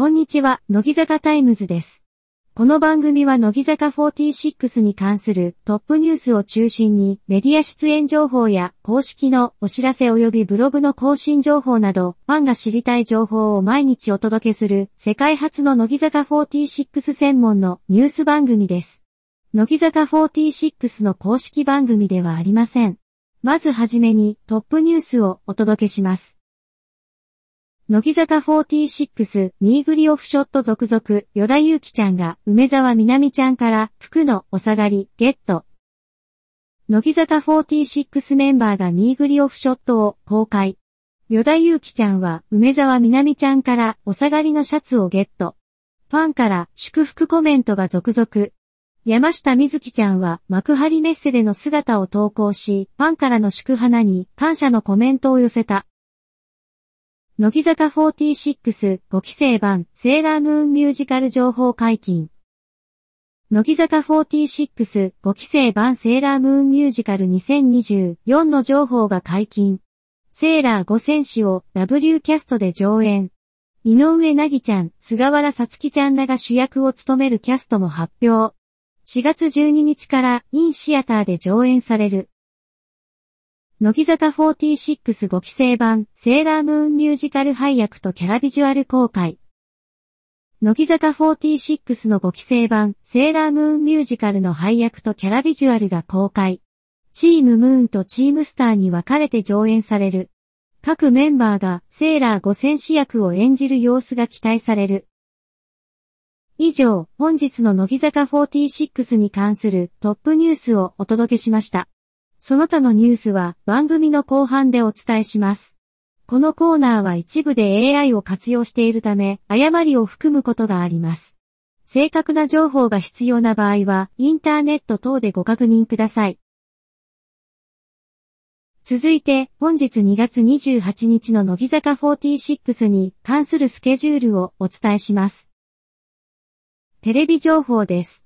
こんにちは、乃木坂タイムズです。この番組は乃木坂46に関するトップニュースを中心にメディア出演情報や公式のお知らせ及びブログの更新情報などファンが知りたい情報を毎日お届けする世界初の乃木坂46専門のニュース番組です。乃木坂46の公式番組ではありません。まずはじめにトップニュースをお届けします。乃木坂46、ミーグリオフショット続々、与田祐希ちゃんが梅沢みなみちゃんから服のお下がり、ゲット。乃木坂46メンバーがミーグリオフショットを公開。与田祐希ちゃんは梅沢みなみちゃんからお下がりのシャツをゲット。ファンから祝福コメントが続々。山下美月ちゃんは幕張メッセでの姿を投稿し、ファンからの祝花に感謝のコメントを寄せた。乃木坂46 5期生版セーラームーンミュージカル情報解禁。乃木坂46 5期生版セーラームーンミュージカル2024の情報が解禁。セーラー5戦士を W キャストで上演。井上なぎちゃん、菅原さつきちゃんらが主役を務めるキャストも発表。4月12日からインシアターで上演される。乃木坂46 5期生版セーラームーンミュージカル配役とキャラビジュアル公開。乃木坂46の5期生版セーラームーンミュージカルの配役とキャラビジュアルが公開。チームムーンとチームスターに分かれて上演される。各メンバーがセーラー5戦士役を演じる様子が期待される。以上、本日の乃木坂46に関するトップニュースをお届けしました。その他のニュースは番組の後半でお伝えします。このコーナーは一部で AI を活用しているため、誤りを含むことがあります。正確な情報が必要な場合は、インターネット等でご確認ください。続いて、本日2月28日の乃木坂46に関するスケジュールをお伝えします。テレビ情報です。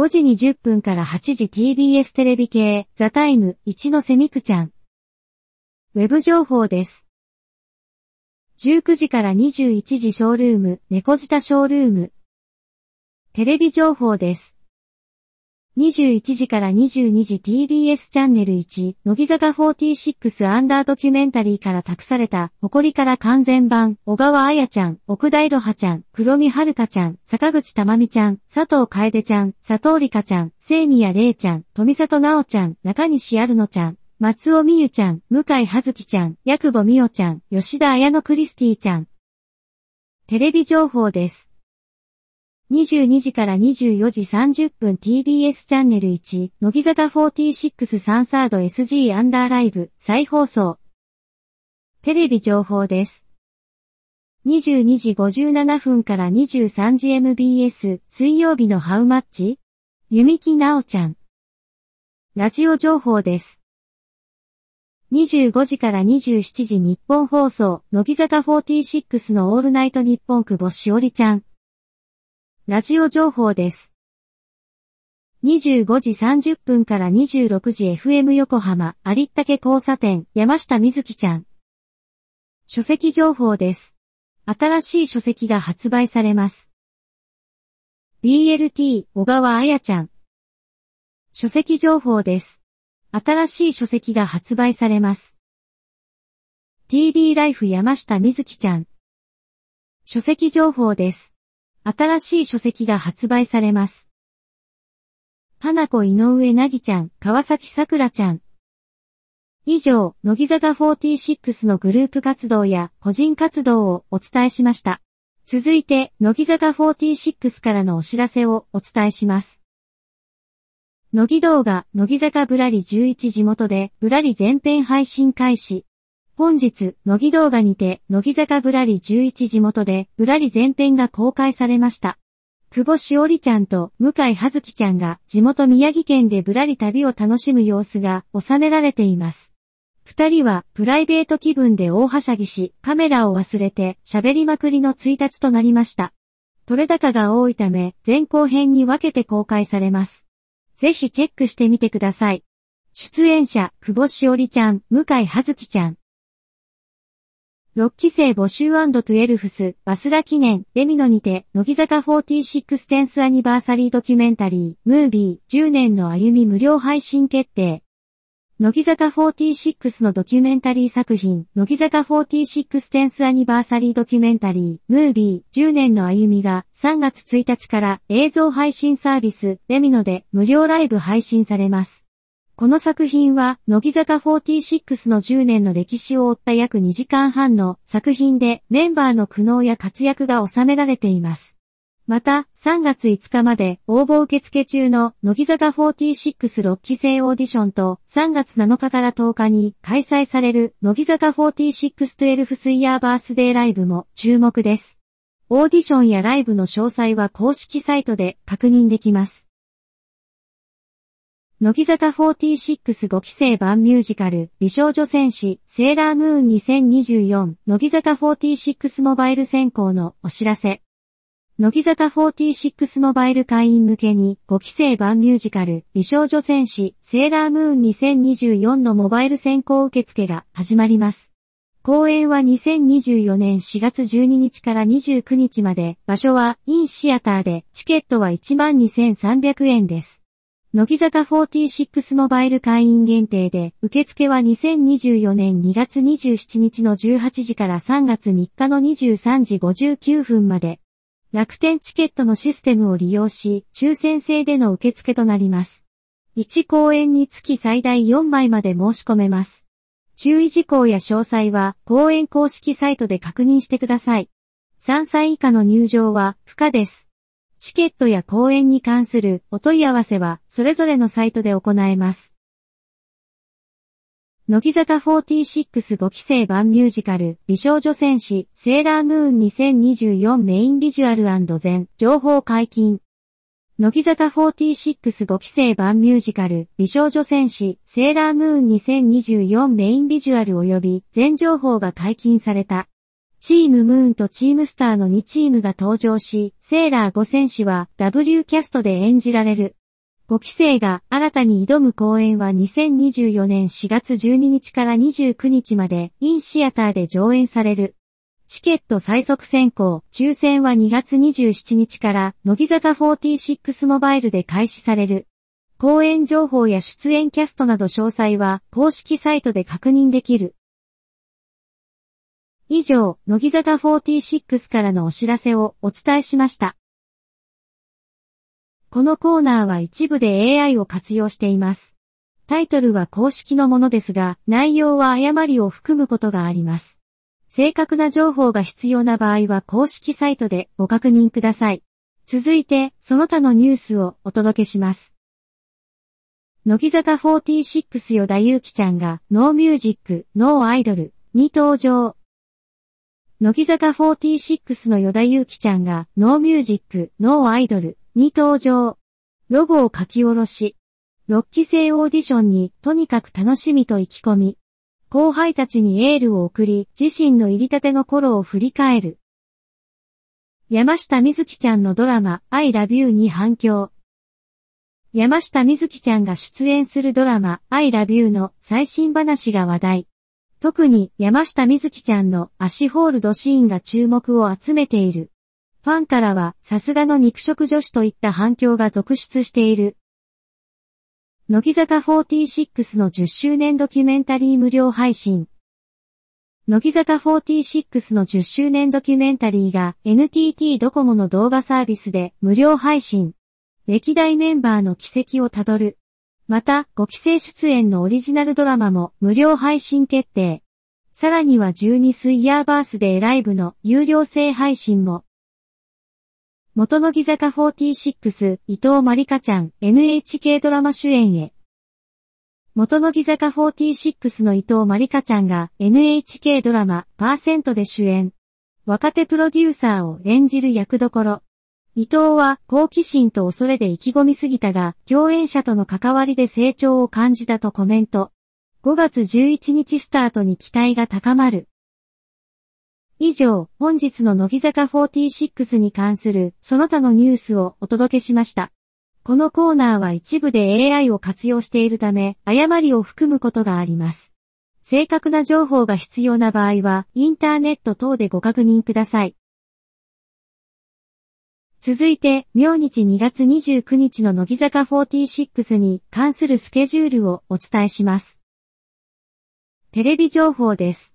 5時20分から8時 TBS テレビ系、ザタイム、一ノ瀬美空ちゃん。ウェブ情報です。19時から21時ショールーム、猫舌ショールーム。テレビ情報です。21時から22時 TBS チャンネル1、乃木坂46アンダードキュメンタリーから託された、誇りから完全版、小川彩ちゃん、奥田いろはちゃん、黒見遥香ちゃん、坂口たまみちゃん、佐藤楓ちゃん、佐藤里香ちゃん、聖宮玲ちゃん、富里奈緒ちゃん、中西あるのちゃん、松尾美優ちゃん、向井葉月ちゃん、八久保美代ちゃん、吉田彩乃クリスティちゃん。テレビ情報です。22時から24時30分 TBS チャンネル1、乃木坂46サンサード SG アンダーライブ再放送。テレビ情報です。22時57分から23時 MBS 水曜日のハウマッチ弓木奈緒ちゃん。ラジオ情報です。25時から27時日本放送、乃木坂46のオールナイト日本久保しおりちゃん。ラジオ情報です。25時30分から26時 FM 横浜、有竹交差点、山下美月ちゃん。書籍情報です。新しい書籍が発売されます。BLT、小川彩ちゃん。書籍情報です。新しい書籍が発売されます。TV ライフ山下美月ちゃん。書籍情報です。新しい書籍が発売されます。花子井上なぎちゃん、川崎さくらちゃん。以上、乃木坂46のグループ活動や個人活動をお伝えしました。続いて、乃木坂46からのお知らせをお伝えします。乃木動画、乃木坂ぶらり11地元で、ぶらり全編配信開始。本日、乃木動画にて、乃木坂ぶらり11地元で、ぶらり全編が公開されました。久保しおりちゃんと向井葉月ちゃんが地元宮城県でぶらり旅を楽しむ様子が収められています。二人はプライベート気分で大はしゃぎし、カメラを忘れて喋りまくりの1日となりました。取れ高が多いため、前後編に分けて公開されます。ぜひチェックしてみてください。出演者、久保しおりちゃん、向井葉月ちゃん。6期生募集 &12 ス、バスラ記念、レミノにて、乃木坂46テンスアニバーサリードキュメンタリー、ムービー、10年の歩み無料配信決定。乃木坂46のドキュメンタリー作品、乃木坂46テンスアニバーサリードキュメンタリー、ムービー、10年の歩みが3月1日から映像配信サービス、レミノで無料ライブ配信されます。この作品は、乃木坂46の10年の歴史を追った約2時間半の作品でメンバーの苦悩や活躍が収められています。また、3月5日まで応募受付中の乃木坂466期生オーディションと3月7日から10日に開催される乃木坂4612スイヤーバースデーライブも注目です。オーディションやライブの詳細は公式サイトで確認できます。乃木坂465期生版ミュージカル、美少女戦士、セーラームーン2024、乃木坂46モバイル選考のお知らせ。乃木坂46モバイル会員向けに5期生版ミュージカル、美少女戦士、セーラームーン2024のモバイル選考受付が始まります。公演は2024年4月12日から29日まで、場所はインシアターで、チケットは12,300円です。乃木坂46モバイル会員限定で、受付は2024年2月27日の18時から3月3日の23時59分まで、楽天チケットのシステムを利用し、抽選制での受付となります。1公演につき最大4枚まで申し込めます。注意事項や詳細は、公演公式サイトで確認してください。3歳以下の入場は不可です。チケットや公演に関するお問い合わせはそれぞれのサイトで行えます。乃木坂465期生版ミュージカル、美少女戦士、セーラームーン2024メインビジュアル全、情報解禁。乃木坂465期生版ミュージカル、美少女戦士、セーラームーン2024メインビジュアル及び全情報が解禁された。チームムーンとチームスターの2チームが登場し、セーラー5選手は W キャストで演じられる。5期生が新たに挑む公演は2024年4月12日から29日までインシアターで上演される。チケット最速選考、抽選は2月27日から乃木坂46モバイルで開始される。公演情報や出演キャストなど詳細は公式サイトで確認できる。以上、乃木坂46からのお知らせをお伝えしました。このコーナーは一部で AI を活用しています。タイトルは公式のものですが、内容は誤りを含むことがあります。正確な情報が必要な場合は公式サイトでご確認ください。続いて、その他のニュースをお届けします。乃木坂46与田祐希ちゃんが NO MUSIC, NO IDOL に登場。乃木坂46の与田祐希ちゃんが、 NO MUSIC, NO IDOL に登場。ロゴを書き下ろし、6期生オーディションにとにかく楽しみと意気込み、後輩たちにエールを送り、自身の入りたての頃を振り返る。山下美月ちゃんのドラマ、I love you に反響。山下美月ちゃんが出演するドラマ、I love you の最新話が話題。特に山下美月ちゃんの足ホールドシーンが注目を集めている。ファンからはさすがの肉食女子といった反響が続出している。乃木坂46の10周年ドキュメンタリー無料配信。乃木坂46の10周年ドキュメンタリーが NTT ドコモの動画サービスで無料配信。歴代メンバーの軌跡をたどる。また、5期生出演のオリジナルドラマも無料配信決定。さらには12スイヤーバースデーライブの有料制配信も。元乃木坂46、伊藤まりかちゃん、NHK ドラマ主演へ。元乃木坂46の伊藤まりかちゃんが NHK ドラマパーセントで主演。若手プロデューサーを演じる役どころ。伊藤は好奇心と恐れで意気込みすぎたが、共演者との関わりで成長を感じたとコメント。5月11日スタートに期待が高まる。以上、本日の乃木坂46に関するその他のニュースをお届けしました。このコーナーは一部で AI を活用しているため、誤りを含むことがあります。正確な情報が必要な場合は、インターネット等でご確認ください。続いて、明日2月29日の乃木坂46に関するスケジュールをお伝えします。テレビ情報です。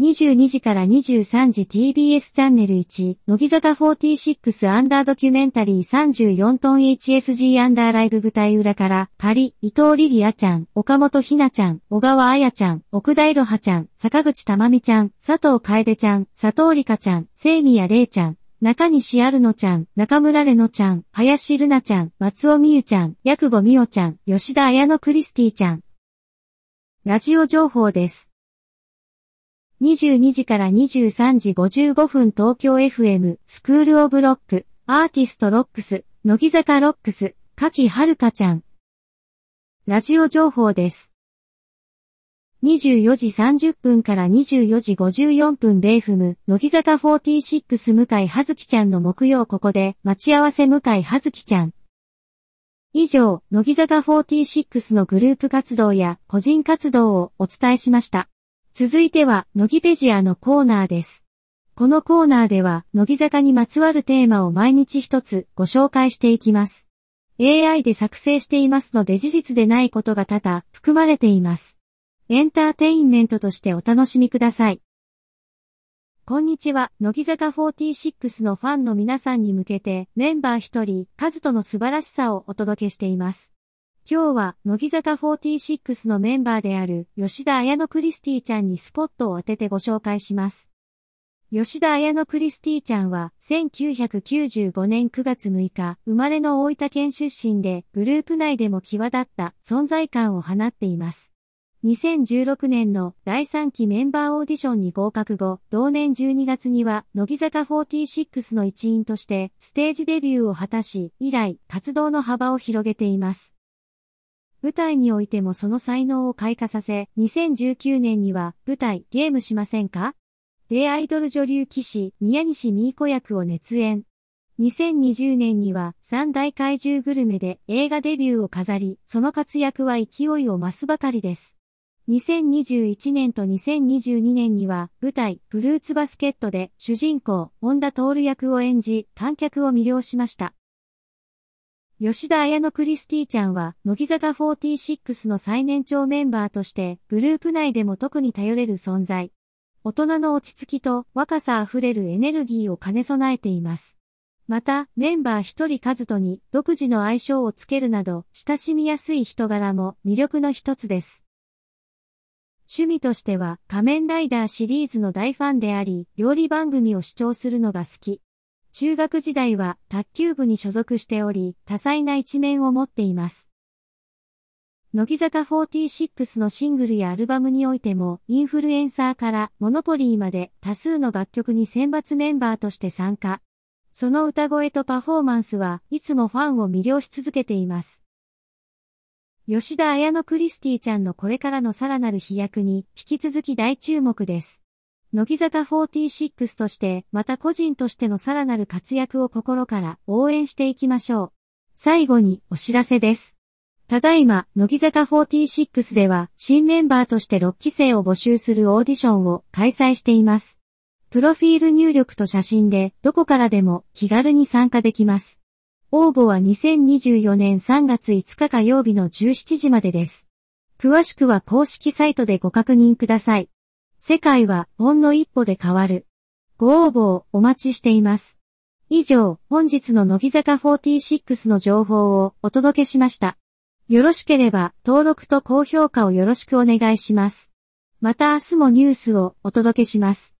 22時から23時 TBS チャンネル1、乃木坂46アンダードキュメンタリー34トン HSG アンダーライブ舞台裏から、仮、伊藤リリアちゃん、岡本ひなちゃん、小川彩ちゃん、奥田いろはちゃん、坂口たまみちゃん、佐藤楓ちゃん、佐藤里香ちゃん、聖宮玲ちゃん、中西アルノちゃん、中村麗乃ちゃん、林瑠奈ちゃん、松尾美佑ちゃん、矢久保美緒ちゃん、吉田綾乃クリスティーちゃん。ラジオ情報です。22時から23時55分東京 FM SCHOOL OF LOCK ARTIST LOCKS 乃木坂 LOCKS 賀喜遥香ちゃんラジオ情報です。24時30分から24時54分 bayfm、乃木坂46向井葉月ちゃんの木曜ここで、待ち合わせ向井葉月ちゃん。以上、乃木坂46のグループ活動や個人活動をお伝えしました。続いては、乃木ペジアのコーナーです。このコーナーでは、乃木坂にまつわるテーマを毎日一つご紹介していきます。AI で作成していますので事実でないことが多々含まれています。エンターテインメントとしてお楽しみください。こんにちは、乃木坂46のファンの皆さんに向けて、メンバー一人、カズトの素晴らしさをお届けしています。今日は、乃木坂46のメンバーである、吉田彩乃クリスティちゃんにスポットを当ててご紹介します。吉田彩乃クリスティちゃんは、1995年9月6日、生まれの大分県出身で、グループ内でも際立った存在感を放っています。2016年の第3期メンバーオーディションに合格後、同年12月には、乃木坂46の一員として、ステージデビューを果たし、以来、活動の幅を広げています。舞台においてもその才能を開花させ、2019年には、舞台、ゲームしませんか？でアイドル女流騎士、宮西美子役を熱演。2020年には三大怪獣グルメで映画デビューを飾り、その活躍は勢いを増すばかりです。2021年と2022年には舞台フルーツバスケットで主人公、本田徹役を演じ、観客を魅了しました。吉田彩乃クリスティちゃんは、乃木坂46の最年長メンバーとして、グループ内でも特に頼れる存在。大人の落ち着きと若さあふれるエネルギーを兼ね備えています。また、メンバー一人数とに独自の相性をつけるなど、親しみやすい人柄も魅力の一つです。趣味としては仮面ライダーシリーズの大ファンであり、料理番組を視聴するのが好き。中学時代は卓球部に所属しており、多彩な一面を持っています。乃木坂46のシングルやアルバムにおいても、インフルエンサーからモノポリーまで多数の楽曲に選抜メンバーとして参加。その歌声とパフォーマンスはいつもファンを魅了し続けています。吉田彩乃クリスティちゃんのこれからのさらなる飛躍に引き続き大注目です。乃木坂46として、また個人としてのさらなる活躍を心から応援していきましょう。最後にお知らせです。ただいま、乃木坂46では、新メンバーとして6期生を募集するオーディションを開催しています。プロフィール入力と写真で、どこからでも気軽に参加できます。応募は2024年3月5日火曜日の17時までです。詳しくは公式サイトでご確認ください。世界はほんの一歩で変わる。ご応募をお待ちしています。以上、本日の乃木坂46の情報をお届けしました。よろしければ登録と高評価をよろしくお願いします。また明日もニュースをお届けします。